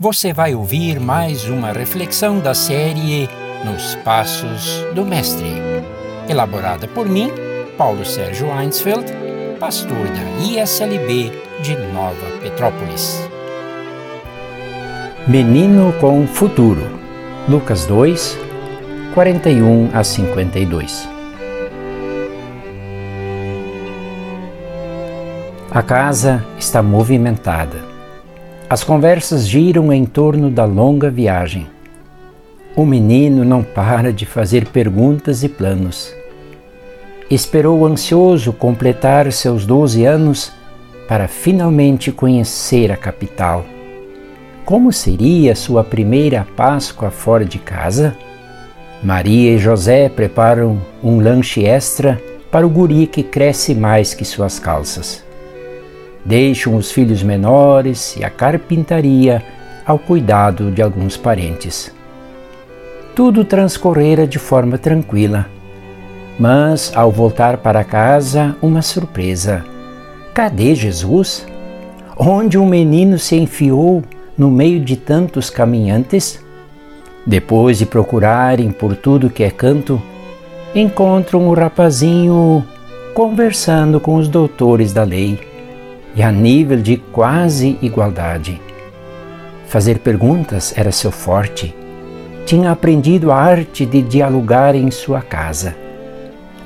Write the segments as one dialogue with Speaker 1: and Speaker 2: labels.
Speaker 1: você vai ouvir mais uma reflexão da série Nos Passos do Mestre, elaborada por mim, Paulo Sérgio Einsfeld, pastor da ISLB de Nova Petrópolis. Menino com Futuro, Lucas 2, 41 a 52. A casa está movimentada as conversas giram em torno da longa viagem. O menino não para de fazer perguntas e planos. Esperou ansioso completar seus 12 anos para finalmente conhecer a capital. Como seria sua primeira Páscoa fora de casa? Maria e José preparam um lanche extra para o guri que cresce mais que suas calças. Deixam os filhos menores e a carpintaria ao cuidado de alguns parentes. Tudo transcorrera de forma tranquila. Mas, ao voltar para casa, uma surpresa. Cadê Jesus? Onde um menino se enfiou no meio de tantos caminhantes? Depois de procurarem por tudo que é canto, encontram o rapazinho conversando com os doutores da lei e a nível de quase igualdade. Fazer perguntas era seu forte. Tinha aprendido a arte de dialogar em sua casa.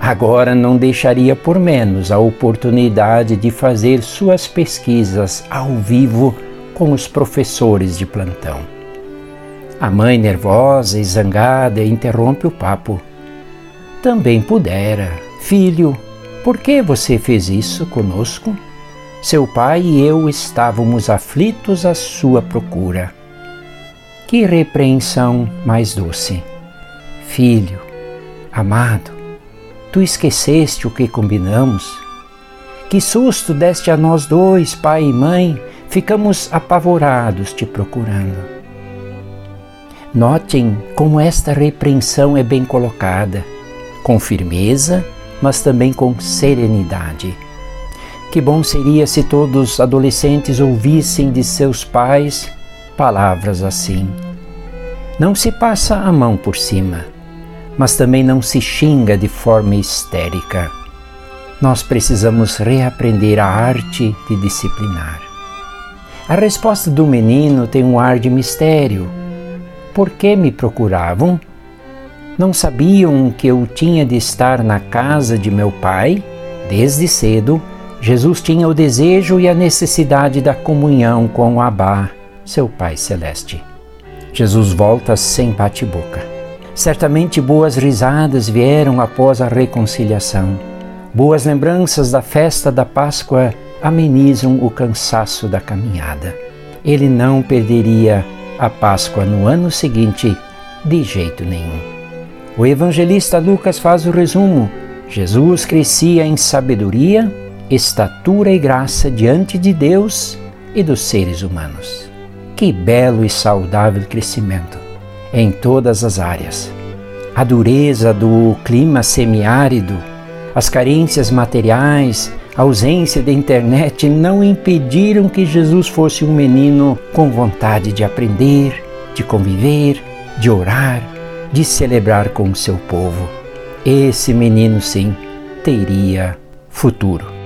Speaker 1: Agora não deixaria por menos a oportunidade de fazer suas pesquisas ao vivo com os professores de plantão. A mãe, nervosa e zangada, interrompe o papo. Também pudera. Filho, por que você fez isso conosco? Seu pai e eu estávamos aflitos à sua procura. Que repreensão mais doce! Filho, amado, tu esqueceste o que combinamos? Que susto deste a nós dois, pai e mãe, ficamos apavorados te procurando. Notem como esta repreensão é bem colocada, com firmeza, mas também com serenidade que bom seria se todos os adolescentes ouvissem de seus pais palavras assim. Não se passa a mão por cima, mas também não se xinga de forma histérica. Nós precisamos reaprender a arte de disciplinar. A resposta do menino tem um ar de mistério. Por que me procuravam? Não sabiam que eu tinha de estar na casa de meu pai? Desde cedo Jesus tinha o desejo e a necessidade da comunhão com Abá, seu Pai Celeste. Jesus volta sem bate-boca. Certamente boas risadas vieram após a reconciliação. Boas lembranças da festa da Páscoa amenizam o cansaço da caminhada. Ele não perderia a Páscoa no ano seguinte de jeito nenhum. O evangelista Lucas faz o resumo. Jesus crescia em sabedoria estatura e graça diante de Deus e dos seres humanos. Que belo e saudável crescimento em todas as áreas. A dureza do clima semiárido, as carências materiais, a ausência de internet não impediram que Jesus fosse um menino com vontade de aprender, de conviver, de orar, de celebrar com o seu povo. Esse menino, sim, teria futuro.